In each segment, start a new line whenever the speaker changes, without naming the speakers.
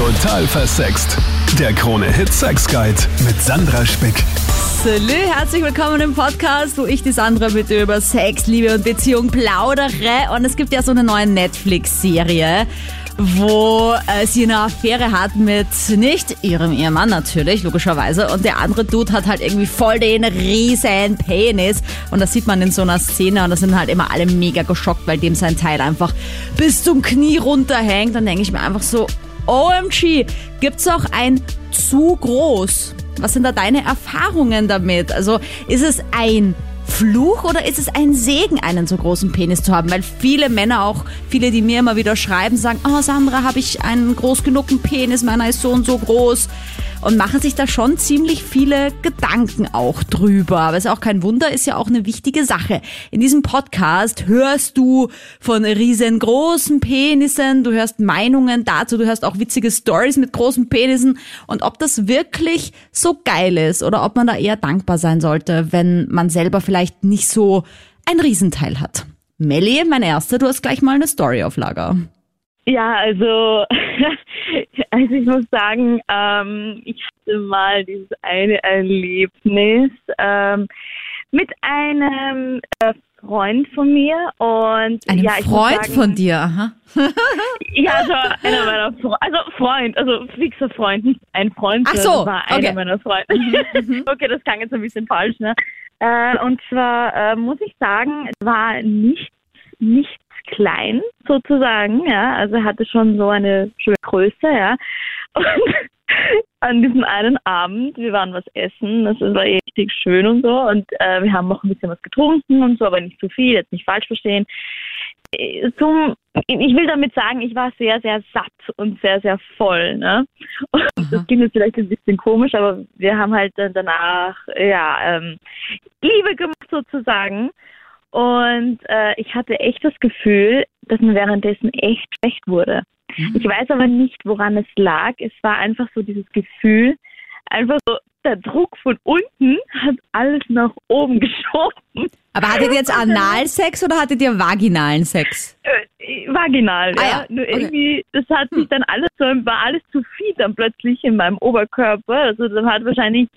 Total versext. Der Krone-Hit Sex Guide mit Sandra Spick.
Salü, herzlich willkommen im Podcast, wo ich die Sandra mit dir über Sex, Liebe und Beziehung plaudere. Und es gibt ja so eine neue Netflix-Serie, wo äh, sie eine Affäre hat mit nicht ihrem Ehemann natürlich, logischerweise. Und der andere Dude hat halt irgendwie voll den riesen Penis. Und das sieht man in so einer Szene und da sind halt immer alle mega geschockt, weil dem sein Teil einfach bis zum Knie runterhängt. Dann denke ich mir einfach so, OMG, gibt's auch ein zu groß? Was sind da deine Erfahrungen damit? Also ist es ein Fluch oder ist es ein Segen, einen so großen Penis zu haben? Weil viele Männer auch, viele, die mir immer wieder schreiben, sagen, oh Sandra, habe ich einen groß genugen Penis, meiner ist so und so groß und machen sich da schon ziemlich viele Gedanken auch drüber. Aber es ist auch kein Wunder, ist ja auch eine wichtige Sache. In diesem Podcast hörst du von riesengroßen Penissen, du hörst Meinungen dazu, du hörst auch witzige Stories mit großen Penissen und ob das wirklich so geil ist oder ob man da eher dankbar sein sollte, wenn man selber vielleicht nicht so ein Riesenteil hat. Melli, mein Erster, du hast gleich mal eine Story auf Lager.
Ja, also, also ich muss sagen, ähm, ich hatte mal dieses eine Erlebnis ähm, mit einem äh, Freund von mir und
Ein
ja,
Freund
sagen,
von dir, aha.
Ja, also einer meiner Fre also Freund, also fixer Freund, nicht ein Freund,
Ach so,
war einer
okay.
meiner Freunde. okay, das klang jetzt ein bisschen falsch, ne? Äh, und zwar äh, muss ich sagen, es war nicht nichts klein sozusagen, ja, also hatte schon so eine schöne Größe, ja. Und an diesem einen Abend, wir waren was essen, das war richtig schön und so und äh, wir haben auch ein bisschen was getrunken und so, aber nicht zu viel, jetzt nicht falsch verstehen. Äh, Zum, ich will damit sagen, ich war sehr, sehr satt und sehr, sehr voll. Ne? Und das klingt jetzt vielleicht ein bisschen komisch, aber wir haben halt dann danach ja ähm, Liebe gemacht sozusagen. Und äh, ich hatte echt das Gefühl, dass mir währenddessen echt schlecht wurde. Ich weiß aber nicht, woran es lag. Es war einfach so dieses Gefühl, einfach so der Druck von unten hat alles nach oben geschoben.
Aber hattet ihr jetzt Analsex oder hattet ihr vaginalen Sex?
Äh, vaginal,
Ah
ja.
ja,
Nur
okay. Hm.
irgendwie, das hat sich dann alles so, war alles zu viel dann plötzlich in meinem Oberkörper. Also dann hat wahrscheinlich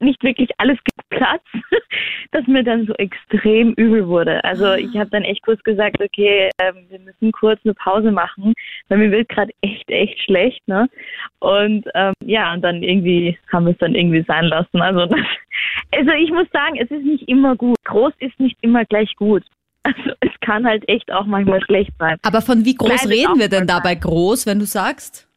nicht wirklich alles geplatzt, dass mir dann so extrem übel wurde. Also
Ah.
ich habe dann echt kurz gesagt, okay, ähm, wir müssen kurz eine Pause machen, weil mir wird gerade echt, echt schlecht, ne? Und ähm, ja, und dann irgendwie haben wir es dann irgendwie sein lassen. Also, also ich muss sagen, es ist nicht immer gut. Groß ist nicht immer gleich gut. Also es kann halt echt auch manchmal schlecht sein.
Aber von wie groß
Klein ist
reden wir denn dabei groß, wenn du sagst?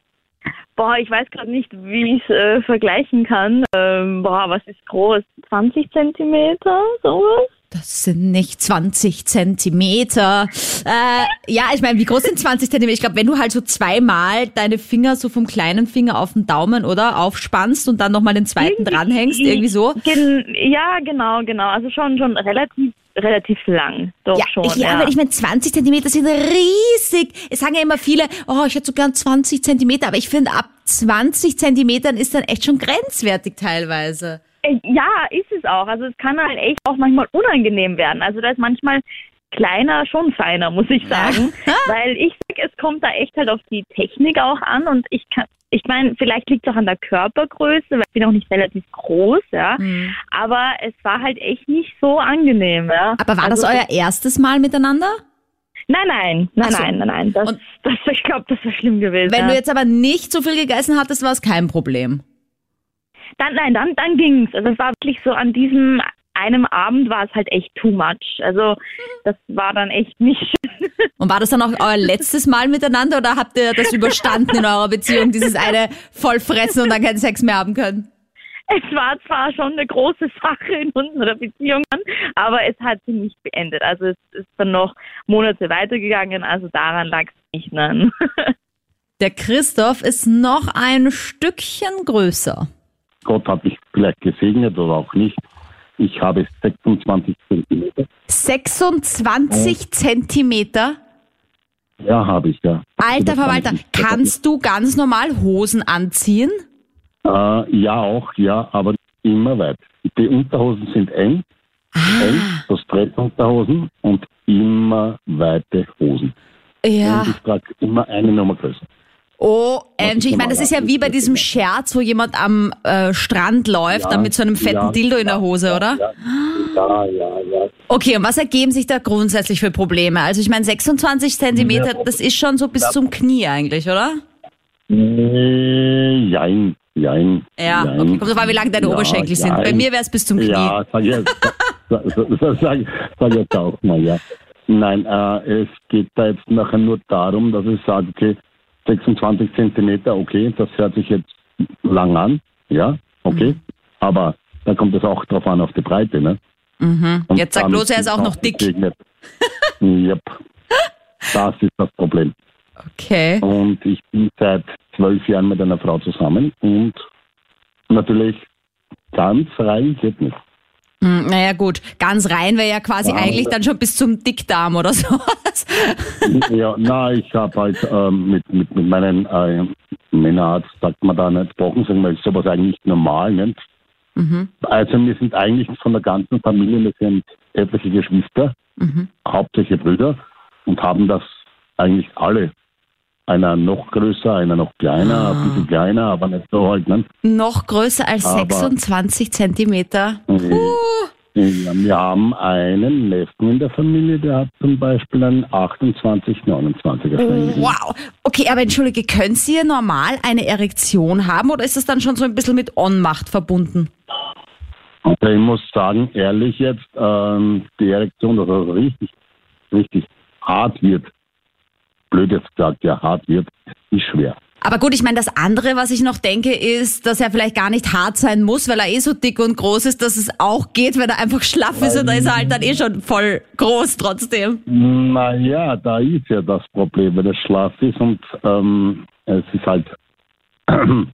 Boah, ich weiß gerade nicht, wie ich es äh, vergleichen kann. Ähm, boah, was ist groß? 20 Zentimeter, sowas?
Das sind nicht 20 Zentimeter. Äh, ja, ich meine, wie groß sind 20 Zentimeter? Ich glaube, wenn du halt so zweimal deine Finger so vom kleinen Finger auf den Daumen oder aufspannst und dann nochmal den zweiten dranhängst, irgendwie so.
Gen ja, genau, genau. Also schon, schon relativ, relativ lang. Doch
Ja,
schon.
ich, ja, aber ich meine, 20 Zentimeter sind riesig. Es sagen ja immer viele, oh, ich hätte so gern 20 Zentimeter, aber ich finde, ab 20 Zentimetern ist dann echt schon grenzwertig teilweise.
Äh, Ja, ist es auch. Also es kann halt echt auch manchmal unangenehm werden. Also da ist manchmal kleiner schon feiner, muss ich sagen. Weil ich sag, es kommt da echt halt auf die Technik auch an und ich kann, ich meine, vielleicht liegt es auch an der Körpergröße, weil ich bin auch nicht relativ groß, ja.
Hm.
Aber es war halt echt nicht so angenehm, ja.
Aber war
also,
das euer erstes Mal miteinander?
Nein, nein, nein,
so.
nein, nein, nein. Das,
Und-
das, ich glaube, das wäre schlimm gewesen.
Wenn
ja.
du jetzt aber nicht so viel gegessen hattest, war es kein Problem.
Dann, nein, dann, dann ging's. Also es war wirklich so an diesem einem Abend war es halt echt too much. Also das war dann echt nicht schön.
Und war das dann auch euer letztes Mal miteinander oder habt ihr das überstanden in eurer Beziehung, dieses eine Vollfressen und dann keinen Sex mehr haben können?
Es war zwar schon eine große Sache in unserer Beziehung, aber es hat sie nicht beendet. Also es ist dann noch Monate weitergegangen, also daran lag es nicht. Nein.
Der Christoph ist noch ein Stückchen größer.
Gott hat mich vielleicht gesegnet oder auch nicht. Ich habe 26 Zentimeter.
26 Zentimeter.
Ja, habe ich, ja.
Alter
Das
Verwalter, kannst du ganz normal Hosen anziehen?
Äh, ja, auch, ja, aber immer weit. Die Unterhosen sind eng, eng,
Ah,
so Stretchunterhosen und immer weite Hosen.
ja.
Und ich trage immer eine Nummer größer.
OMG, ich meine, das ist ja wie bei diesem Scherz, wo jemand am äh, Strand läuft,
Ja,
dann mit so einem fetten
ja,
Dildo in der Hose, oder?
Ja, ja, ja.
Okay, und was ergeben sich da grundsätzlich für Probleme? Also ich meine, 26 Zentimeter, das ist schon so bis zum Knie eigentlich, oder?
Nee, jein, jein.
Ja,
jein.
okay. Kommt drauf an, wie lang deine
Ja,
Oberschenkel sind. Bei
jein.
mir wäre es bis zum Knie.
Ja, sag sag, sag, sag, sag jetzt auch mal, ja. Nein, äh, es geht da jetzt nachher nur darum, dass ich sage, okay, 26 Zentimeter, okay, das hört sich jetzt lang an, ja, okay,
Mhm.
aber da kommt es auch drauf an, auf die Breite, ne?
Mhm. Jetzt sag
damit
bloß, er ist auch noch dick.
yep. Das ist das Problem.
Okay.
Und ich bin seit zwölf Jahren mit einer Frau zusammen und natürlich ganz rein geht nicht.
Hm, naja gut, ganz rein wäre ja quasi
Ja,
eigentlich dann schon bis zum Dickdarm oder sowas.
ja, na, ich habe halt ähm, mit, mit, mit meinem äh, Männerarzt, sagt man da nicht, gesprochen, sagen wir, ist sowas eigentlich normal, nicht?
Mhm.
Also wir sind eigentlich von der ganzen Familie, wir sind etliche Geschwister,
Mhm.
hauptsächlich Brüder und haben das eigentlich alle. Einer noch größer, einer noch kleiner, ein bisschen kleiner, aber nicht so halt, ne?
Noch größer als
Aber-
26 Zentimeter.
Ja, wir haben einen Neffen in der Familie, der hat zum Beispiel einen 28, 29er Fängel.
Wow. Okay, aber entschuldige, können Sie normal eine Erektion haben oder ist das dann schon so ein bisschen mit Ohnmacht verbunden?
Und ich muss sagen, ehrlich jetzt, ähm, die Erektion, dass das richtig, richtig hart wird, blöd jetzt gesagt, ja, hart wird, ist schwer.
Aber gut, ich meine, das andere, was ich noch denke, ist, dass er vielleicht gar nicht hart sein muss, weil er eh so dick und groß ist, dass es auch geht, wenn er einfach schlaff ist und da ist er halt dann eh schon voll groß trotzdem.
Naja, da ist ja das Problem, wenn es schlaff ist und ähm, es ist halt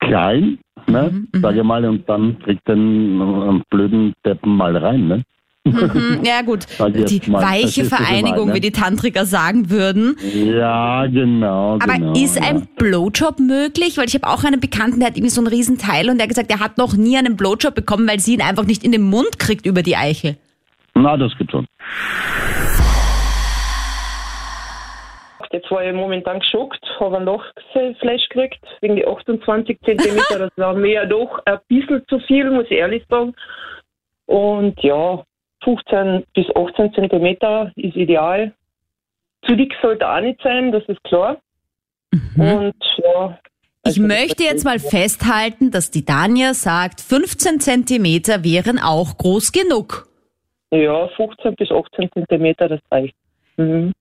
klein, ne, sage ich mal, und dann kriegt den einen blöden Deppen mal rein, ne?
Hm, ja gut, die weiche Vereinigung,
meine?
wie die Tantriker sagen würden.
Ja, genau.
Aber
genau,
ist
ja.
ein Blowjob möglich? Weil ich habe auch einen Bekannten, der hat irgendwie so einen riesen Teil und der hat gesagt, er hat noch nie einen Blowjob bekommen, weil sie ihn einfach nicht in den Mund kriegt über die Eichel.
Na, das gibt schon.
Jetzt war ich momentan geschockt, habe ein Lachfleisch gekriegt, wegen die 28 Zentimeter. Das war mir ja doch ein bisschen zu viel, muss ich ehrlich sagen. Und ja, 15 bis 18 Zentimeter ist ideal. Zu dick sollte auch nicht sein, das ist klar. Und ja.
Ich
also
möchte jetzt mal festhalten, dass die Dania sagt, 15 Zentimeter wären auch groß genug.
Ja, 15 bis 18 Zentimeter, das reicht. Mhm.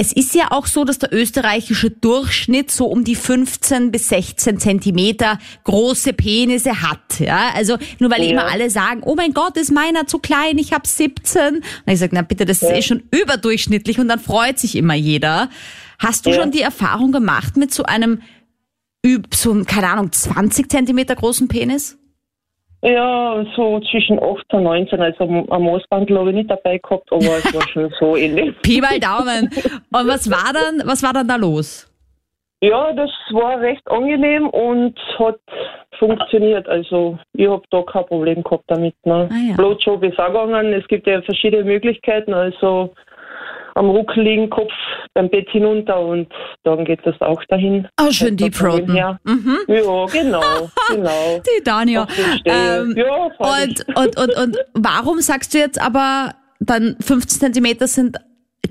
Es ist ja auch so, dass der österreichische Durchschnitt so um die 15 bis 16 Zentimeter große Penisse hat. Ja, also nur weil
Ja.
immer alle sagen, oh mein Gott, ist meiner zu klein, ich habe 17. Und ich sage, na bitte, das ist
Ja.
eh schon überdurchschnittlich und dann freut sich immer jeder. Hast du
Ja.
schon die Erfahrung gemacht mit so einem, so einem, keine Ahnung, 20 Zentimeter großen Penis?
Ja, so zwischen 18 und 19. Also am Moosbandel habe ich nicht dabei gehabt, aber es war schon so ähnlich.
Pi mal Daumen. Und was war dann, was war dann da los?
Ja, das war recht angenehm und hat funktioniert. Also ich habe da kein Problem gehabt damit. Ne?
Ah, ja.
Blowjob ist auch gegangen. Es gibt ja verschiedene Möglichkeiten. Also am Rücken liegen, Kopf beim Bett hinunter und dann geht das auch dahin.
Oh, schön
dem
Throaten.
her-
Mhm.
Ja, genau, genau.
Die Dania.
Stellen.
Ähm,
ja,
und, und, und, und warum sagst du jetzt aber, dann 15 Zentimeter sind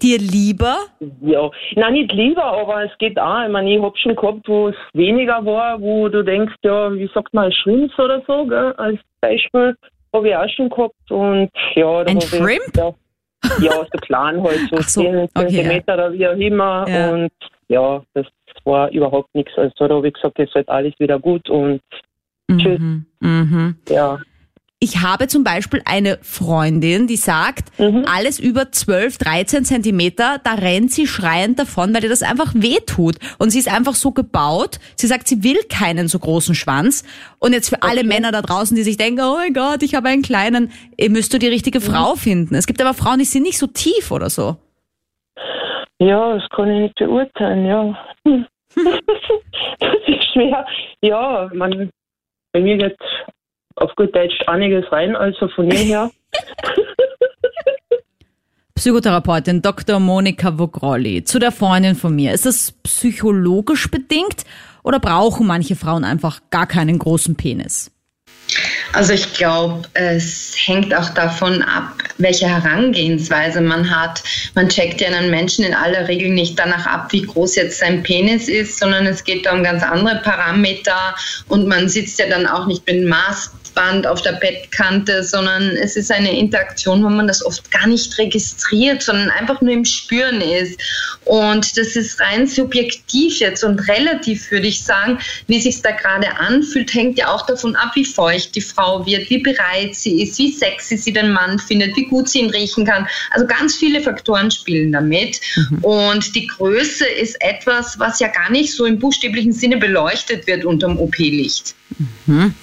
dir lieber?
Ja, nein, nicht lieber, aber es geht auch. Ich meine, ich hab schon gehabt, wo es weniger war, wo du denkst, ja, wie sagt man, Shrimps oder so, gell? als Beispiel, habe ich auch schon gehabt. Und ja, da
Ein
hab ich-
Shrimp?
Ja, ja, so klein halt, so,
Ach so,
10
okay,
Zentimeter oder wie auch immer.
Ja.
Und ja, das war überhaupt nichts. Also da habe ich gesagt, es wird alles wieder gut und Tschüss.
Mhm. Mhm.
ja.
Ich habe zum Beispiel eine Freundin, die sagt,
Mhm.
alles über 12, 13 Zentimeter, da rennt sie schreiend davon, weil ihr das einfach wehtut. Und sie ist einfach so gebaut. Sie sagt, sie will keinen so großen Schwanz. Und jetzt für alle Männer da draußen, die sich denken, oh mein Gott, ich habe einen kleinen, ihr müsst du die richtige Frau finden. Es gibt aber Frauen, die sind nicht so tief oder so.
Ja, das kann ich nicht beurteilen, ja. Das ist schwer. Ja, man, bei mir geht auf gut Deutsch einiges rein, also von dem her.
Psychotherapeutin Dr. Monika Vogrolli zu der Freundin von mir. Ist das psychologisch bedingt oder brauchen manche Frauen einfach gar keinen großen Penis?
Also ich glaube, es hängt auch davon ab, welche Herangehensweise man hat. Man checkt ja einen Menschen in aller Regel nicht danach ab, wie groß jetzt sein Penis ist, sondern es geht da um ganz andere Parameter und man sitzt ja dann auch nicht mit Maß Band auf der Bettkante, sondern es ist eine Interaktion, wo man das oft gar nicht registriert, sondern einfach nur im Spüren ist. Und das ist rein subjektiv jetzt und relativ, würde ich sagen, wie sich da gerade anfühlt, hängt ja auch davon ab, wie feucht die Frau wird, wie bereit sie ist, wie sexy sie den Mann findet, wie gut sie ihn riechen kann. Also ganz viele Faktoren spielen damit. Mhm. Und die Größe ist etwas, was ja gar nicht so im buchstäblichen Sinne beleuchtet wird unterm OP-Licht.
Mhm.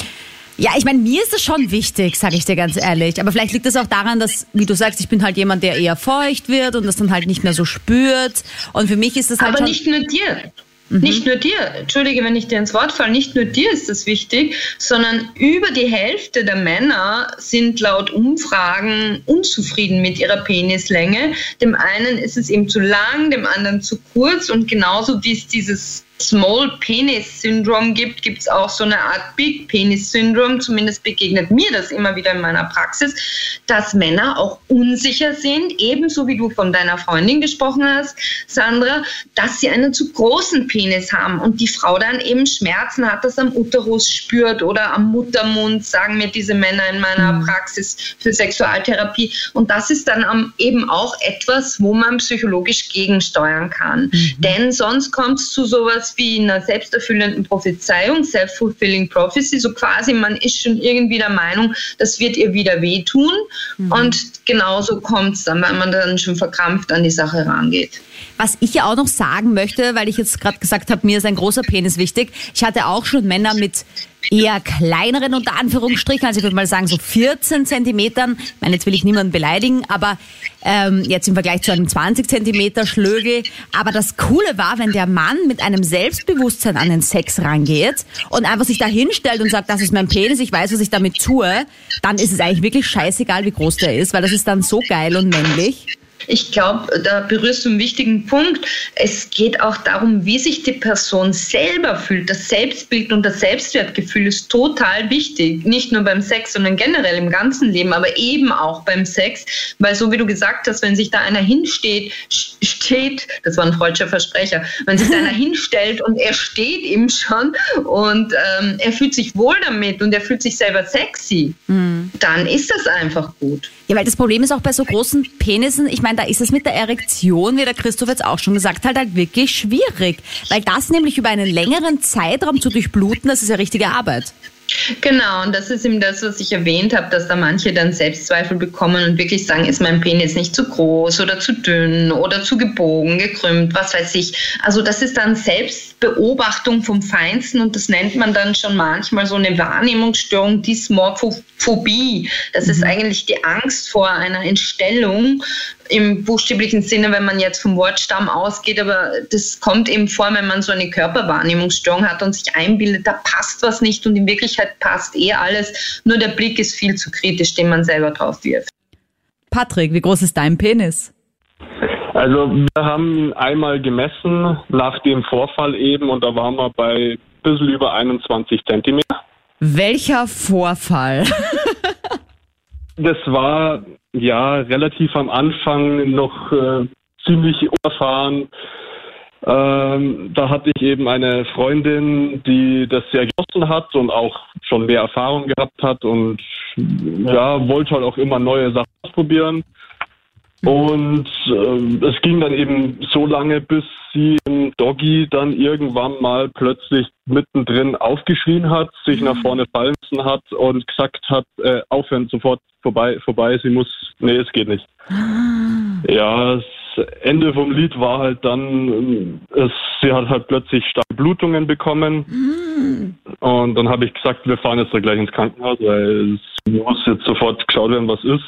Ja, ich meine, mir ist das schon wichtig, sage ich dir ganz ehrlich. Aber vielleicht liegt es auch daran, dass, wie du sagst, ich bin halt jemand, der eher feucht wird und das dann halt nicht mehr so spürt. Und für mich ist das halt.
Aber nicht nur dir. Mhm. Nicht nur dir, entschuldige, wenn ich dir ins Wort falle, nicht nur dir ist das wichtig, sondern über die Hälfte der Männer sind laut Umfragen unzufrieden mit ihrer Penislänge. Dem einen ist es eben zu lang, dem anderen zu kurz und genauso wie es dieses Small Penis Syndrom gibt, gibt es auch so eine Art Big Penis Syndrom. Zumindest begegnet mir das immer wieder in meiner Praxis, dass Männer auch unsicher sind, ebenso wie du von deiner Freundin gesprochen hast, Sandra, dass sie einen zu großen Penis haben und die Frau dann eben Schmerzen hat, das am Uterus spürt oder am Muttermund, sagen mir diese Männer in meiner mhm. Praxis für Sexualtherapie. Und das ist dann eben auch etwas, wo man psychologisch gegensteuern kann. Mhm. Denn sonst kommt es zu sowas sowas wie einer selbsterfüllenden Prophezeiung, self-fulfilling prophecy, so quasi man ist schon irgendwie der Meinung, das wird ihr wieder wehtun mhm. und genauso kommt es dann, weil man dann schon verkrampft an die Sache rangeht.
Was ich ja auch noch sagen möchte, weil ich jetzt gerade gesagt habe, mir ist ein großer Penis wichtig. Ich hatte auch schon Männer mit eher kleineren unter Anführungsstrichen, also ich würde mal sagen so 14 Zentimetern. Ich meine, jetzt will ich niemanden beleidigen, aber ähm, jetzt im Vergleich zu einem 20 Zentimeter Schlögel. Aber das Coole war, wenn der Mann mit einem Selbstbewusstsein an den Sex rangeht und einfach sich da hinstellt und sagt, das ist mein Penis, ich weiß, was ich damit tue, dann ist es eigentlich wirklich scheißegal, wie groß der ist, weil das ist dann so geil und männlich.
Ich glaube, da berührst du einen wichtigen Punkt. Es geht auch darum, wie sich die Person selber fühlt. Das Selbstbild und das Selbstwertgefühl ist total wichtig. Nicht nur beim Sex, sondern generell im ganzen Leben, aber eben auch beim Sex. Weil so wie du gesagt hast, wenn sich da einer hinsteht, steht, das war ein freudscher Versprecher, wenn sich einer hinstellt und er steht ihm schon und ähm, er fühlt sich wohl damit und er fühlt sich selber sexy, mhm. dann ist das einfach gut.
Ja, weil das Problem ist auch bei so großen Penissen, ich meine, da ist es mit der Erektion, wie der Christoph jetzt auch schon gesagt hat, halt wirklich schwierig. Weil das nämlich über einen längeren Zeitraum zu durchbluten, das ist ja richtige Arbeit.
Genau, und das ist eben das, was ich erwähnt habe, dass da manche dann Selbstzweifel bekommen und wirklich sagen, ist mein Penis nicht zu groß oder zu dünn oder zu gebogen, gekrümmt, was weiß ich. Also das ist dann Selbstbeobachtung vom Feinsten und das nennt man dann schon manchmal so eine Wahrnehmungsstörung, Dysmorphophobie. Das mhm. ist eigentlich die Angst vor einer Entstellung im buchstäblichen Sinne, wenn man jetzt vom Wortstamm ausgeht, aber das kommt eben vor, wenn man so eine Körperwahrnehmungsstörung hat und sich einbildet, da passt was nicht und in Wirklichkeit passt eh alles, nur der Blick ist viel zu kritisch, den man selber drauf wirft.
Patrick, wie groß ist dein Penis?
Also wir haben einmal gemessen nach dem Vorfall eben und da waren wir bei ein bisschen über 21 Zentimeter.
Welcher Vorfall?
das war ja relativ am Anfang noch äh, ziemlich unerfahren. Ähm, da hatte ich eben eine Freundin, die das sehr genossen hat und auch schon mehr Erfahrung gehabt hat und ja, wollte halt auch immer neue Sachen ausprobieren. Und äh, es ging dann eben so lange, bis sie im Doggy dann irgendwann mal plötzlich mittendrin aufgeschrien hat, sich nach vorne fallen hat und gesagt hat, äh, aufhören, sofort vorbei, vorbei, sie muss, nee, es geht nicht. Ja, das Ende vom Lied war halt dann, es, sie hat halt plötzlich starke Blutungen bekommen. Und dann habe ich gesagt, wir fahren jetzt da gleich ins Krankenhaus, weil es muss jetzt sofort geschaut werden, was ist.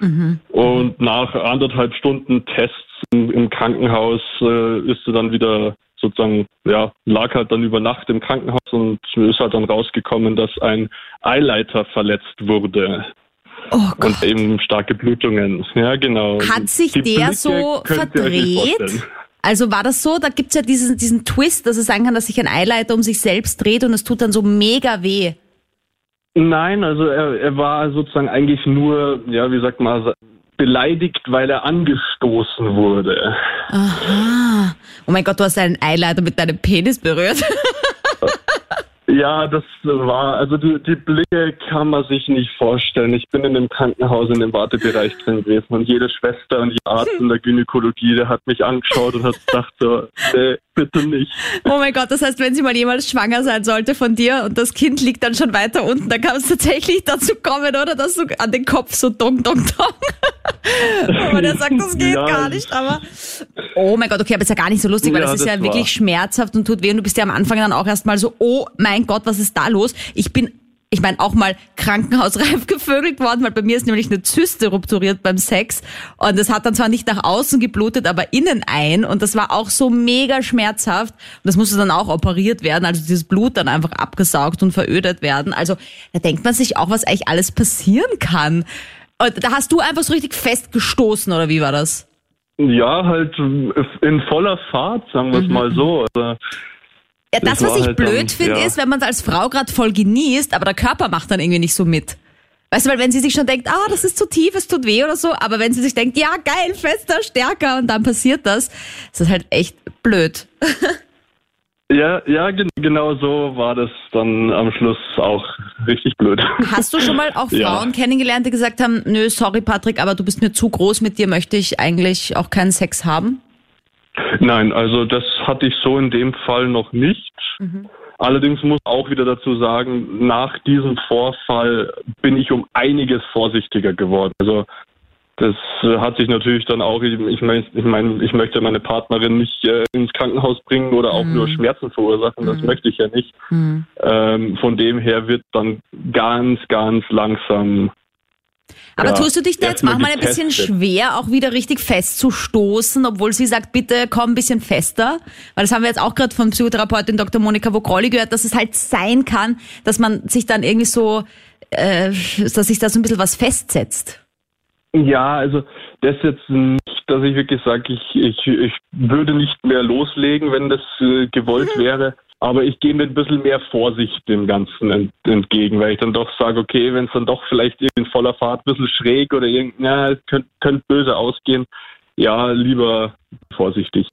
Mhm. Und nach anderthalb Stunden Tests im, im Krankenhaus äh, ist sie dann wieder sozusagen, ja, lag halt dann über Nacht im Krankenhaus und ist halt dann rausgekommen, dass ein Eileiter verletzt wurde.
Oh
und eben starke Blutungen. Ja, genau.
Hat sich
Die
der
Blicke
so verdreht? Also war das so, da gibt's ja diesen, diesen Twist, dass es sein kann, dass sich ein Eileiter um sich selbst dreht und es tut dann so mega weh.
Nein, also er, er war sozusagen eigentlich nur, ja, wie sagt man, beleidigt, weil er angestoßen wurde.
Aha. Oh mein Gott, du hast einen Eileiter mit deinem Penis berührt.
Ja, das war, also die, die Blicke kann man sich nicht vorstellen. Ich bin in dem Krankenhaus in dem Wartebereich drin gewesen und jede Schwester und jeder Arzt in der Gynäkologie, der hat mich angeschaut und hat gedacht so, nee, bitte nicht.
Oh mein Gott, das heißt, wenn sie mal jemals schwanger sein sollte von dir und das Kind liegt dann schon weiter unten, dann kann es tatsächlich dazu kommen, oder? Dass du an den Kopf so dong, dong, dong. aber der sagt, das geht
Ja.
gar nicht, aber. Oh mein Gott, okay, aber ist ja gar nicht so lustig, weil
Ja,
das ist
das
ja
war-
wirklich schmerzhaft und tut weh und du bist ja am Anfang dann auch erstmal so, oh mein Gott, was ist da los? Ich bin ich meine, auch mal krankenhausreif gevögelt worden, weil bei mir ist nämlich eine Zyste rupturiert beim Sex und das hat dann zwar nicht nach außen geblutet, aber innen ein und das war auch so mega schmerzhaft und das musste dann auch operiert werden, also dieses Blut dann einfach abgesaugt und verödet werden. Also da denkt man sich auch, was eigentlich alles passieren kann. Und da hast du einfach so richtig festgestoßen oder wie war das?
Ja, halt in voller Fahrt, sagen wir es mal so. Also,
Ja, das,
Das
was ich
halt
blöd finde,
ja.
ist, wenn man es als Frau gerade voll genießt, aber der Körper macht dann irgendwie nicht so mit. Weißt du, weil wenn sie sich schon denkt, ah, das ist zu tief, es tut weh oder so, aber wenn sie sich denkt, ja, geil, fester, stärker und dann passiert das, ist das halt echt blöd.
ja, ja, gen genau so war das dann am Schluss auch richtig blöd.
Hast du schon mal auch
Ja.
Frauen kennengelernt, die gesagt haben, nö, sorry Patrick, aber du bist mir zu groß, mit dir möchte ich eigentlich auch keinen Sex haben?
Nein, also das hatte ich so in dem Fall noch nicht. Allerdings muss auch wieder dazu sagen, nach diesem Vorfall bin ich um einiges vorsichtiger geworden. Also das hat sich natürlich dann auch, ich meine, ich, mein, ich möchte meine Partnerin nicht äh, ins Krankenhaus bringen oder auch nur Schmerzen verursachen, das möchte ich ja nicht. Ähm, von dem her wird dann ganz, ganz langsam
Aber
Ja,
tust du dich da jetzt manchmal ein bisschen schwer, auch wieder richtig festzustoßen, obwohl sie sagt, bitte komm ein bisschen fester? Weil das haben wir jetzt auch gerade von Psychotherapeutin Dr. Monika Vogrolli gehört, dass es halt sein kann, dass man sich dann irgendwie so, äh, dass sich da so ein bisschen was festsetzt.
Ja, also das jetzt nicht, dass ich wirklich sage, ich, ich, ich würde nicht mehr loslegen, wenn das äh, gewollt wäre. Aber ich gehe mit ein bisschen mehr Vorsicht dem Ganzen ent, entgegen, weil ich dann doch sage, okay, wenn es dann doch vielleicht in voller Fahrt ein bisschen schräg oder irgend, na, es könnte könnt böse ausgehen, ja, lieber vorsichtig.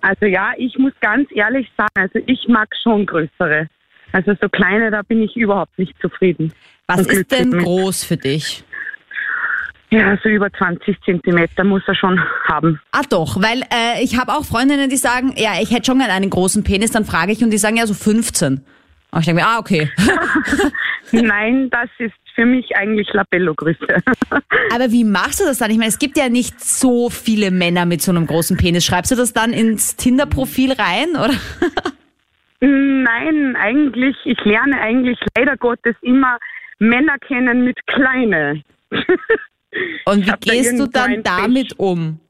Also ja, ich muss ganz ehrlich sagen, also ich mag schon größere. Also so kleine, da bin ich überhaupt nicht zufrieden.
Was ist denn
glücklich mit.
groß für dich?
Ja, so über 20 Zentimeter muss er schon haben.
Ah doch, weil äh, ich habe auch Freundinnen, die sagen, ja, ich hätte schon gerne einen großen Penis, dann frage ich und die sagen ja so 15. Und ich denke mir, ah, okay.
Nein, das ist für mich eigentlich Labello-Größe.
Aber wie machst du das dann? Ich meine, es gibt ja nicht so viele Männer mit so einem großen Penis. Schreibst du das dann ins Tinder-Profil rein, oder?
Nein, eigentlich, ich lerne eigentlich leider Gottes immer Männer kennen mit kleine.
Und wie
hab da
gehst du dann damit um?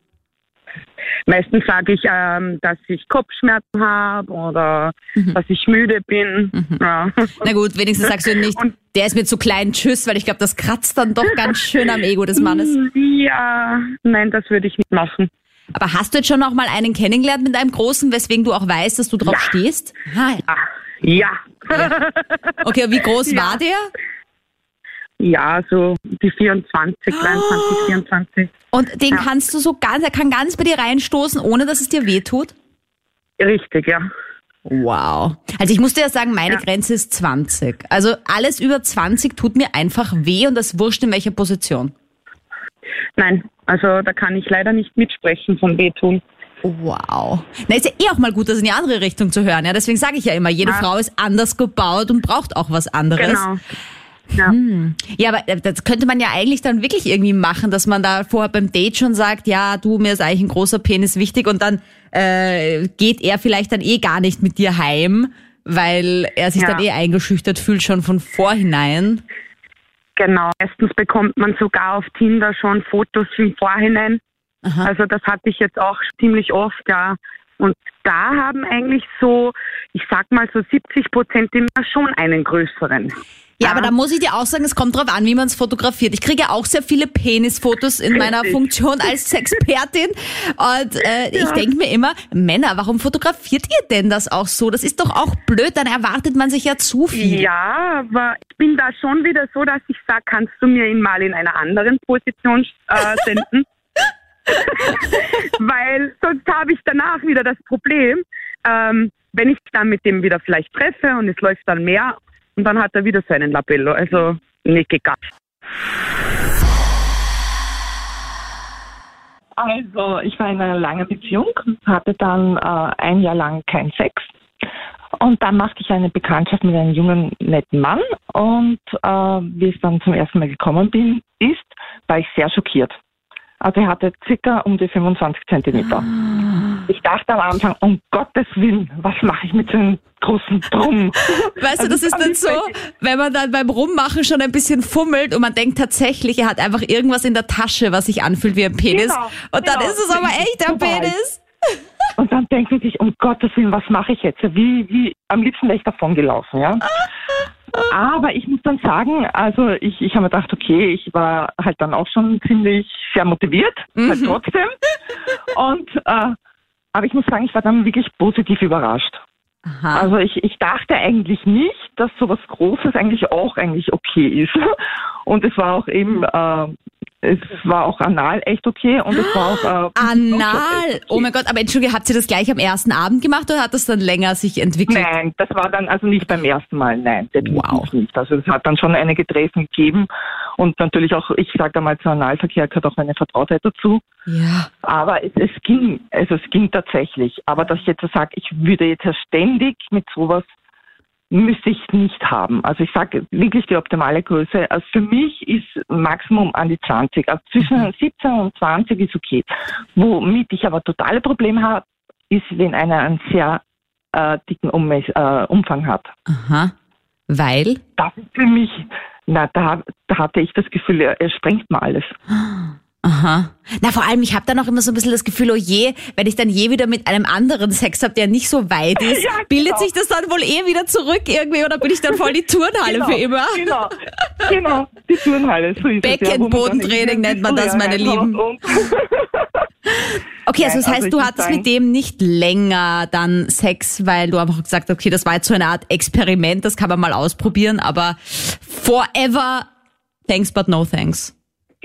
Meistens sage ich, ähm, dass ich Kopfschmerzen habe oder
Mhm.
dass ich müde bin. Ja.
Na gut, wenigstens sagst du nicht,
Und-
der ist mir zu klein, tschüss, weil ich glaube, das kratzt dann doch ganz schön am Ego des Mannes.
Ja, nein, das würde ich nicht machen.
Aber hast du jetzt schon auch mal einen kennengelernt mit einem großen, weswegen du auch weißt, dass du drauf stehst? Ah,
Ah, ja.
okay, und wie groß
Ja.
war der?
Ja, so die 24,
Ah.
23, 24.
Und den kannst du so ganz, er kann ganz bei dir reinstoßen, ohne dass es dir wehtut?
Richtig, ja.
Wow. Also ich musste ja sagen, meine
Ja.
Grenze ist 20. Also alles über 20 tut mir einfach weh und das wurscht in welcher Position.
Nein, also da kann ich leider nicht mitsprechen von wehtun.
Wow. Na, ist ja eh auch mal gut, das in die andere Richtung zu hören. Ja, deswegen sage ich ja immer, jede
Ja.
Frau ist anders gebaut und braucht auch was anderes.
Genau. Ja.
Ja, aber äh, das könnte man ja eigentlich dann wirklich irgendwie machen, dass man da vorher beim Date schon sagt, ja, du, mir ist eigentlich ein großer Penis wichtig und dann äh, geht er vielleicht dann eh gar nicht mit dir heim, weil er sich
Ja.
dann eh eingeschüchtert fühlt schon von vorhinein.
Genau. Meistens bekommt man sogar auf Tinder schon Fotos im Vorhinein.
Aha.
Also das hatte ich jetzt auch ziemlich oft, ja, Und da haben eigentlich so, ich sag mal so 70 Prozent immer schon einen größeren.
Ja, aber da muss ich dir auch sagen, es kommt drauf an, wie man es fotografiert. Ich kriege ja auch sehr viele Penisfotos in meiner. Funktion als Expertin. Und äh, ich denke mir immer, Männer, warum fotografiert ihr denn das auch so? Das ist doch auch blöd, dann erwartet man sich ja zu viel.
Ja, aber ich bin da schon wieder so, dass ich sage, kannst du mir ihn mal in einer anderen Position äh, senden? Weil sonst habe ich danach wieder das Problem, ähm, wenn ich dann mit dem wieder vielleicht treffe und es läuft dann mehr und dann hat er wieder seinen Labello. Also nicht gegangen.
Also, ich war in einer langen Beziehung, hatte dann äh, ein Jahr lang keinen Sex. Und dann machte ich eine Bekanntschaft mit einem jungen, netten Mann. Und äh, wie es dann zum ersten Mal gekommen bin, ist, war ich sehr schockiert. Also er hatte circa um die 25 Zentimeter. Ich dachte am Anfang, um Gottes Willen, was mache ich mit so einem großen Drum?
Weißt du,
Also
das ist dann so, wenn man dann beim Rummachen schon ein bisschen fummelt und man denkt tatsächlich, er hat einfach irgendwas in der Tasche, was sich anfühlt wie ein Penis.
Genau,
und dann
genau.
ist es aber echt ein. Penis.
Und dann denkt man sich, um Gottes Willen, was mache ich jetzt? Wie, wie, am liebsten wäre ich davon gelaufen, ja. Aber ich muss dann sagen, also ich, ich habe mir gedacht, okay, ich war halt dann auch schon ziemlich sehr motiviert, halt trotzdem. Und, äh, aber ich muss sagen, ich war dann wirklich positiv überrascht.
Aha.
Also ich, ich dachte eigentlich nicht, dass sowas Großes eigentlich auch eigentlich okay ist. Und es war auch eben, äh, es war auch anal echt okay und es war auch äh,
Anal.
echt
Oh mein Gott, aber Entschuldige, habt ihr das gleich am ersten Abend gemacht oder hat das dann länger sich entwickelt?
Nein, das war dann also nicht beim ersten Mal, nein,
Wow.
nicht. Also es hat dann schon einige Treffen gegeben und natürlich auch, ich sage einmal, zu Analverkehr gehört auch meine Vertrautheit dazu.
Ja.
Aber es, es ging, also es ging tatsächlich. Aber dass ich jetzt so sage, ich würde jetzt ja ständig mit sowas müsste ich nicht haben. Also ich sage wirklich die optimale Größe. Also für mich ist Maximum an die 20. Also zwischen 17 und 20 ist okay. Womit ich aber totale Probleme habe, ist, wenn einer einen sehr äh, dicken Ummess, äh, Umfang hat.
Aha. Weil?
Das ist für mich, na, da, da hatte ich das Gefühl, er, er sprengt mal alles.
Aha. Na, vor allem, ich habe dann auch immer so ein bisschen das Gefühl, oh je, wenn ich dann je wieder mit einem anderen Sex habe, der nicht so weit ist,
Ja,
bildet
genau.
sich das dann wohl eh wieder zurück irgendwie oder bin ich dann voll die Turnhalle für immer?
Genau, genau, die Turnhalle. So ja,
Beckenbodentraining
irgendwie
nennt man das, meine Lieben. Okay, also das heißt,
also
du hattest
sagen-
mit dem nicht länger dann Sex, weil du einfach gesagt hast, okay, das war jetzt so eine Art Experiment, das kann man mal ausprobieren, aber forever, thanks but no thanks.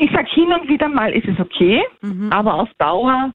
Ich sag hin und wieder mal ist es okay,
Mhm.
aber auf Dauer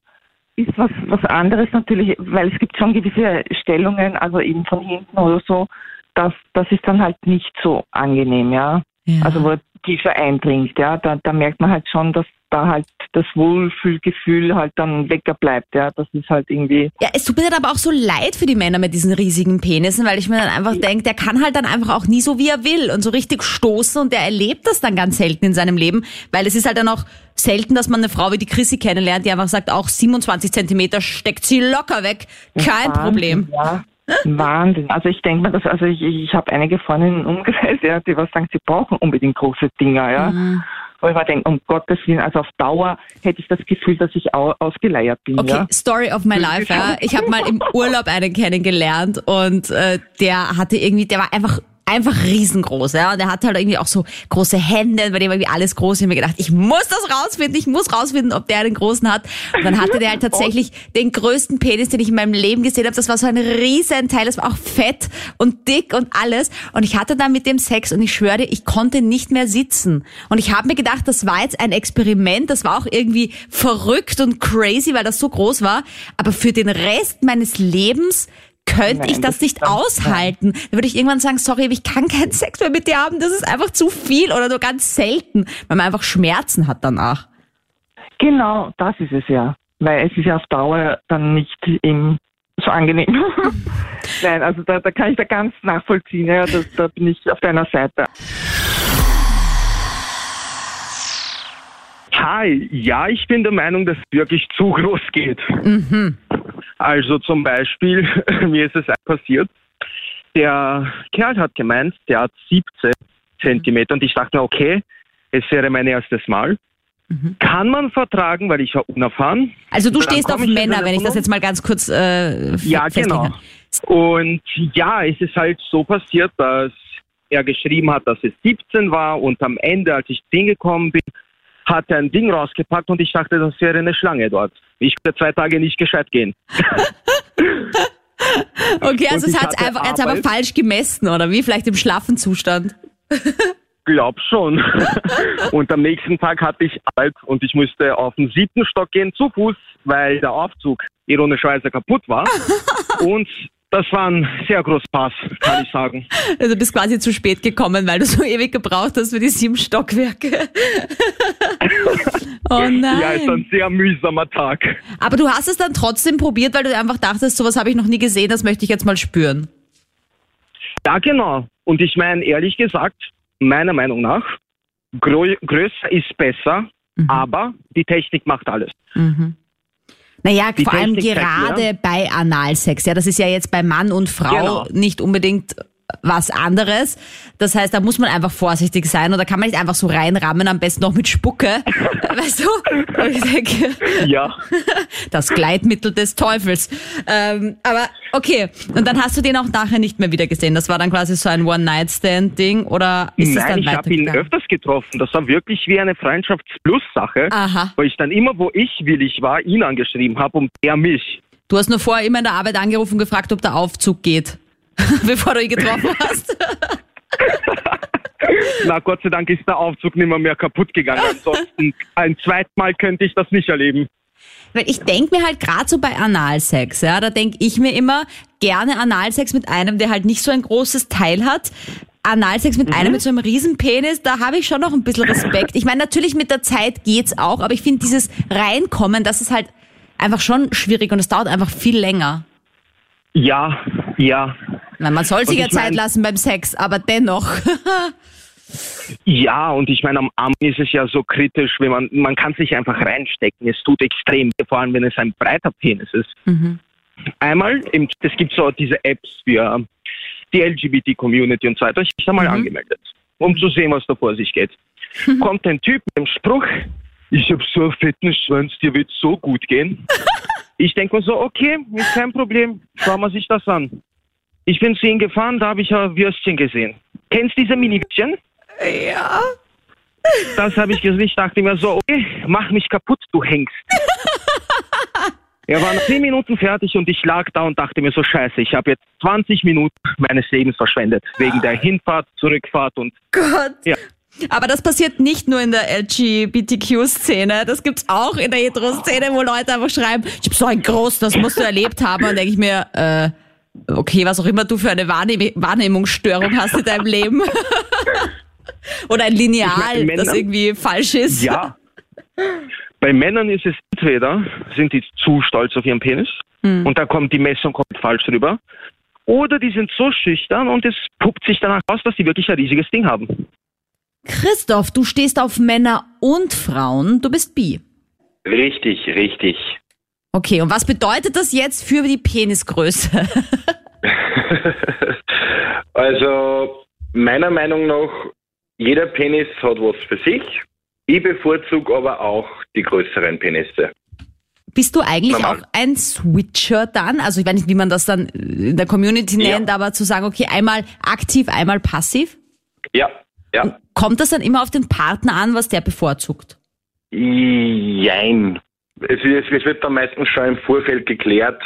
ist was, was anderes natürlich, weil es gibt schon gewisse Stellungen, also eben von hinten oder so, das, das ist dann halt nicht so angenehm, ja.
Ja.
Also wo er tiefer eindringt, ja, da, da merkt man halt schon, dass da halt das Wohlfühlgefühl halt dann wegbleibt, ja. Das ist halt irgendwie
Ja, es tut mir dann aber auch so leid für die Männer mit diesen riesigen Penissen, weil ich mir dann einfach denke, der kann halt dann einfach auch nie so, wie er will und so richtig stoßen und der erlebt das dann ganz selten in seinem Leben, weil es ist halt dann auch selten, dass man eine Frau wie die Chrissy kennenlernt, die einfach sagt, auch 27 Zentimeter steckt sie locker weg, kein
Wahnsinn,
Problem.
Ja. Wahnsinn. Also ich denke mir, dass, also ich, ich habe einige Freundinnen umgefällt, ja, die was sagen, sie brauchen unbedingt große Dinger, ja.
Mhm.
Wo ich mir denke, um Gottes Willen, also auf Dauer hätte ich das Gefühl, dass ich au ausgeleiert bin,
Okay,
ja.
Story of my life. Ja. Ich habe mal im Urlaub einen kennengelernt und äh, der hatte irgendwie, der war einfach einfach riesengroß, ja. Und der hatte halt irgendwie auch so große Hände, bei dem war irgendwie alles groß. Ich habe mir gedacht, ich muss das rausfinden, ich muss rausfinden, ob der einen großen hat. Und dann hatte der halt tatsächlich den größten Penis, den ich in meinem Leben gesehen habe. Das war so ein riesen Teil, das war auch fett und dick und alles. Und ich hatte dann mit dem Sex und ich schwöre dir, ich konnte nicht mehr sitzen. Und ich habe mir gedacht, das war jetzt ein Experiment, das war auch irgendwie verrückt und crazy, weil das so groß war. Aber für den Rest meines Lebens könnte
Nein,
ich das
das
nicht aushalten. Dann würde ich irgendwann sagen, sorry, ich kann keinen Sex mehr mit dir haben, das ist einfach zu viel oder nur ganz selten, weil man einfach Schmerzen hat danach.
Genau, das ist es ja. Weil es ist ja auf Dauer dann nicht im, so angenehm. Nein, also da, da kann ich da ganz nachvollziehen, ja, da, da bin ich auf deiner Seite.
Hi, ja, ich bin der Meinung, dass es wirklich zu groß geht. Also zum Beispiel, mir ist es passiert, der Kerl hat gemeint, der hat 17 Zentimeter und ich dachte mir, okay, es wäre mein erstes Mal. Kann man vertragen, weil ich war unerfahren.
Also du stehst auf Männer, wenn ich das jetzt mal ganz kurz äh,
Ja, genau.
kann.
Und ja, es ist halt so passiert, dass er geschrieben hat, dass es 17 war und am Ende, als ich 10 gekommen bin, hat ein Ding rausgepackt und ich dachte, das wäre eine Schlange dort. Ich konnte zwei Tage nicht gescheit gehen.
Okay, also es hat einfach jetzt aber falsch gemessen, oder wie? Vielleicht im schlaffen Zustand.
Glaub schon. und am nächsten Tag hatte ich Arbeit und ich musste auf den siebten Stock gehen zu Fuß, weil der Aufzug ironischerweise kaputt war. und das war ein sehr großer Pass, kann ich sagen.
Also du bist quasi zu spät gekommen, weil du so ewig gebraucht hast für die sieben Stockwerke. oh nein.
Ja, ist ein sehr mühsamer Tag.
Aber du hast es dann trotzdem probiert, weil du einfach dachtest, sowas habe ich noch nie gesehen, das möchte ich jetzt mal spüren.
Ja, genau. Und ich meine, ehrlich gesagt, meiner Meinung nach, grö größer ist besser, aber die Technik macht alles.
Naja,
Die
vor allem
Technik
gerade
mir-
bei Analsex. Ja, das ist ja jetzt bei Mann und Frau
Genau.
nicht unbedingt was anderes. Das heißt, da muss man einfach vorsichtig sein und da kann man nicht einfach so reinrammen, am besten noch mit Spucke. weißt du? Und ich denke,
Ja.
das Gleitmittel des Teufels. Ähm, aber okay, und dann hast du den auch nachher nicht mehr wieder gesehen. Das war dann quasi so ein One-Night-Stand-Ding oder ist
Nein, ich habe ihn öfters getroffen. Das war wirklich wie eine Freundschafts-Plus-Sache,
Aha.
weil ich dann immer, wo ich willig war, ihn angeschrieben habe und er mich.
Du hast nur vorher immer in der Arbeit angerufen und gefragt, ob der Aufzug geht, bevor du ihn getroffen hast.
Na, Gott sei Dank ist der Aufzug nicht mehr, mehr kaputt gegangen. Ansonsten ein zweites Mal könnte ich das nicht erleben.
Weil ich denke mir halt gerade so bei Analsex, ja, da denke ich mir immer gerne Analsex mit einem, der halt nicht so ein großes Teil hat. Analsex mit einem mit so einem Riesenpenis, da habe ich schon noch ein bisschen Respekt. Ich meine, natürlich mit der Zeit geht's auch, aber ich finde dieses Reinkommen, das ist halt einfach schon schwierig und es dauert einfach viel länger.
Ja, ja.
Meine, man soll sich ja Zeit
mein-
lassen beim Sex, aber dennoch.
Ja, und ich meine, am Arm ist es ja so kritisch, wenn man, man kann sich einfach reinstecken. Es tut extrem, vor allem wenn es ein breiter Penis ist. Einmal, im, es gibt so diese Apps für die LGBT-Community und so weiter. Ich habe mal angemeldet, um zu sehen, was da vor sich geht. Kommt ein Typ mit dem Spruch, ich habe so einen fetten Schwanz, dir wird so gut gehen. ich denke mir so, okay, ist kein Problem, schauen wir sich das an. Ich bin zu ihm gefahren, da habe ich ein Würstchen gesehen. Kennst du diese Mini-Würstchen?
Ja.
Das habe ich gesehen. Ich dachte mir so, okay, mach mich kaputt, du Hengst. Er war nach 10 Minuten fertig und ich lag da und dachte mir so, scheiße, ich habe jetzt 20 Minuten meines Lebens verschwendet. Wegen der Hinfahrt, Zurückfahrt und
Gott.
ja.
Aber das passiert nicht nur in der LGBTQ-Szene, das gibt's auch in der Hetero-Szene, wo Leute einfach schreiben, ich hab so ein Groß, das musst du erlebt haben. Und denke ich mir, äh, okay, was auch immer du für eine Wahrnehm Wahrnehmungsstörung hast in deinem Leben. Oder ein Lineal,
meine,
das irgendwie falsch ist.
Ja. Bei Männern ist es entweder, sind die zu stolz auf ihren Penis und da kommt die Messung komplett falsch rüber. Oder die sind so schüchtern und es puppt sich danach aus, dass die wirklich ein riesiges Ding haben.
Christoph, du stehst auf Männer und Frauen, du bist bi.
Richtig, richtig.
Okay, und was bedeutet das jetzt für die Penisgröße?
Also meiner Meinung nach, jeder Penis hat was für sich. Ich bevorzuge aber auch die größeren Penisse.
Bist du eigentlich
Normal.
auch ein Switcher dann? Also ich weiß nicht, wie man das dann in der Community
Ja.
nennt, aber zu sagen, okay, einmal aktiv, einmal passiv.
Ja, ja.
Kommt das dann immer auf den Partner an, was der bevorzugt?
Jein. Es, ist, es wird dann meistens schon im Vorfeld geklärt,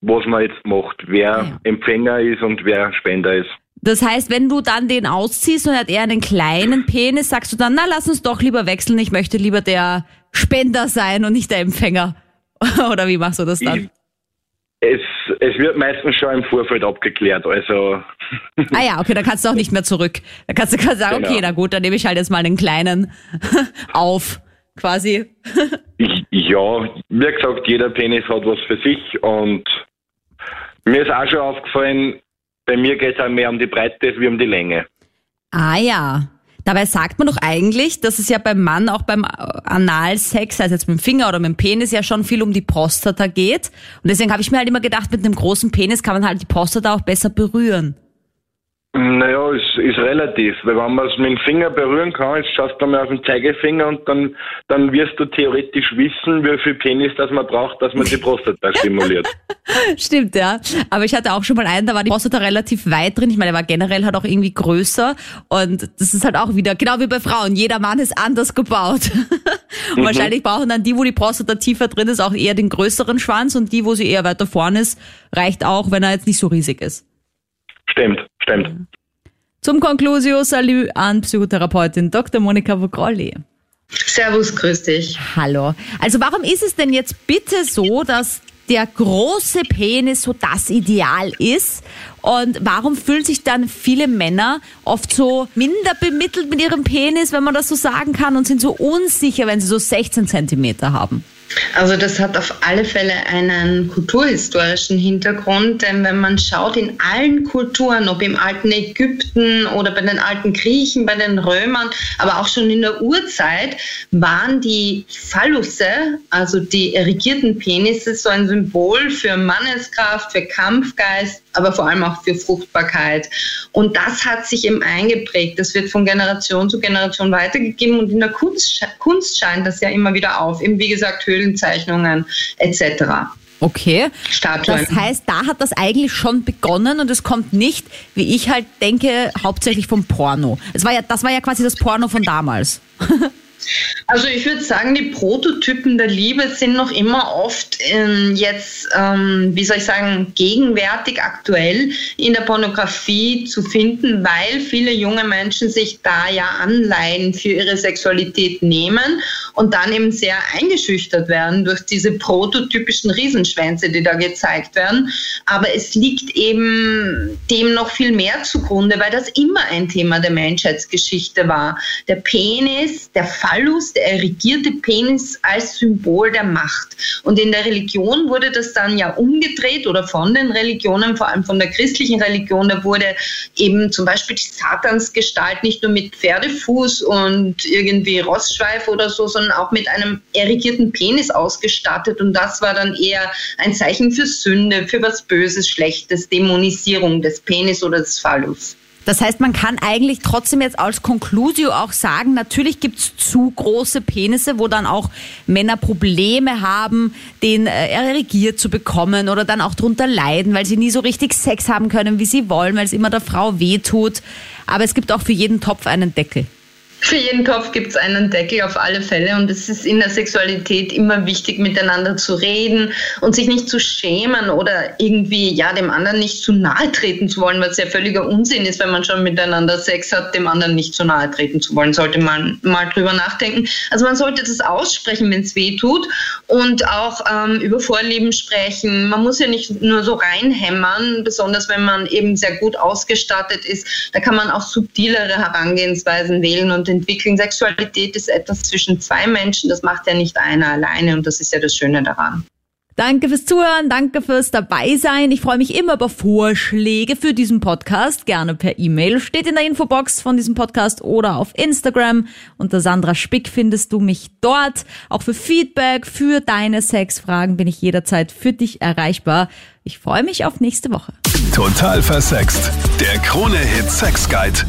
was man jetzt macht, wer Empfänger ist und wer Spender ist.
Das heißt, wenn du dann den ausziehst und er hat eher einen kleinen Penis, sagst du dann, na, lass uns doch lieber wechseln, ich möchte lieber der Spender sein und nicht der Empfänger. Oder wie machst du das dann?
Es, es wird meistens schon im Vorfeld abgeklärt, also
Ah ja, okay, dann kannst du auch nicht mehr zurück. Dann kannst du sagen,
Genau.
okay, na gut, dann nehme ich halt jetzt mal einen kleinen auf, quasi.
ich, ja, wie gesagt, jeder Penis hat was für sich und mir ist auch schon aufgefallen, bei mir geht es auch mehr um die Breite wie um die Länge.
Ah ja. Dabei sagt man doch eigentlich, dass es ja beim Mann auch beim Analsex, also jetzt mit dem Finger oder mit dem Penis, ja schon viel um die Prostata geht. Und deswegen habe ich mir halt immer gedacht, mit einem großen Penis kann man halt die Prostata auch besser berühren.
Naja, ist, ist relativ, weil wenn man es mit dem Finger berühren kann, jetzt schaust du mal auf den Zeigefinger und dann, dann wirst du theoretisch wissen, wie viel Penis das man braucht, dass man die Prostata stimuliert.
Stimmt, ja. Aber ich hatte auch schon mal einen, da war die Prostata relativ weit drin. Ich meine, er war generell halt auch irgendwie größer. Und das ist halt auch wieder, genau wie bei Frauen, jeder Mann ist anders gebaut. und mhm. wahrscheinlich brauchen dann die, wo die Prostata tiefer drin ist, auch eher den größeren Schwanz und die, wo sie eher weiter vorne ist, reicht auch, wenn er jetzt nicht so riesig ist.
Stimmt, stimmt.
Zum Conclusio, Salü an Psychotherapeutin Dr. Monika Vogrolli.
Servus, grüß dich.
Hallo. Also warum ist es denn jetzt bitte so, dass der große Penis so das Ideal ist? Und warum fühlen sich dann viele Männer oft so minder bemittelt mit ihrem Penis, wenn man das so sagen kann, und sind so unsicher, wenn sie so 16 Zentimeter haben?
Also das hat auf alle Fälle einen kulturhistorischen Hintergrund, denn wenn man schaut in allen Kulturen, ob im alten Ägypten oder bei den alten Griechen, bei den Römern, aber auch schon in der Urzeit, waren die Phallusse, also die erigierten Penisse, so ein Symbol für Manneskraft, für Kampfgeist, aber vor allem auch für Fruchtbarkeit. Und das hat sich eben eingeprägt. Das wird von Generation zu Generation weitergegeben und in der Kunst, Kunst scheint das ja immer wieder auf. Eben wie gesagt, Höhlenzeichnungen etc.
Okay. Statuen. Das heißt, da hat das eigentlich schon begonnen und es kommt nicht, wie ich halt denke, hauptsächlich vom Porno. Es war ja, das war ja quasi das Porno von damals.
Also ich würde sagen, die Prototypen der Liebe sind noch immer oft ähm, jetzt, ähm, wie soll ich sagen, gegenwärtig aktuell in der Pornografie zu finden, weil viele junge Menschen sich da ja Anleihen für ihre Sexualität nehmen und dann eben sehr eingeschüchtert werden durch diese prototypischen Riesenschwänze, die da gezeigt werden. Aber es liegt eben dem noch viel mehr zugrunde, weil das immer ein Thema der Menschheitsgeschichte war. Der Penis, der Phallus, der erigierte Penis als Symbol der Macht. Und in der Religion wurde das dann ja umgedreht oder von den Religionen, vor allem von der christlichen Religion, da wurde eben zum Beispiel die Satansgestalt nicht nur mit Pferdefuß und irgendwie Rossschweif oder so, sondern auch mit einem erigierten Penis ausgestattet. Und das war dann eher ein Zeichen für Sünde, für was Böses, Schlechtes, Dämonisierung des Penis oder des Phallus.
Das heißt, man kann eigentlich trotzdem jetzt als Conclusio auch sagen, natürlich gibt es zu große Penisse, wo dann auch Männer Probleme haben, den äh, erregiert zu bekommen oder dann auch drunter leiden, weil sie nie so richtig Sex haben können, wie sie wollen, weil es immer der Frau wehtut. Aber es gibt auch für jeden Topf einen Deckel.
Für jeden Topf gibt es einen Deckel auf alle Fälle und es ist in der Sexualität immer wichtig, miteinander zu reden und sich nicht zu schämen oder irgendwie ja dem anderen nicht zu nahe treten zu wollen, was ja völliger Unsinn ist, wenn man schon miteinander Sex hat, dem anderen nicht zu nahe treten zu wollen, sollte man mal drüber nachdenken. Also man sollte das aussprechen, wenn es weh tut und auch ähm, über Vorlieben sprechen. Man muss ja nicht nur so reinhämmern, besonders wenn man eben sehr gut ausgestattet ist. Da kann man auch subtilere Herangehensweisen wählen und entwickeln. Sexualität ist etwas zwischen zwei Menschen, das macht ja nicht einer alleine und das ist ja das Schöne daran.
Danke fürs Zuhören, danke fürs Dabeisein. Ich freue mich immer über Vorschläge für diesen Podcast, gerne per E-Mail. Steht in der Infobox von diesem Podcast oder auf Instagram. Unter Sandra Spick findest du mich dort. Auch für Feedback, für deine Sexfragen bin ich jederzeit für dich erreichbar. Ich freue mich auf nächste Woche.
Total versext. Der Krone-Hit Sex Guide.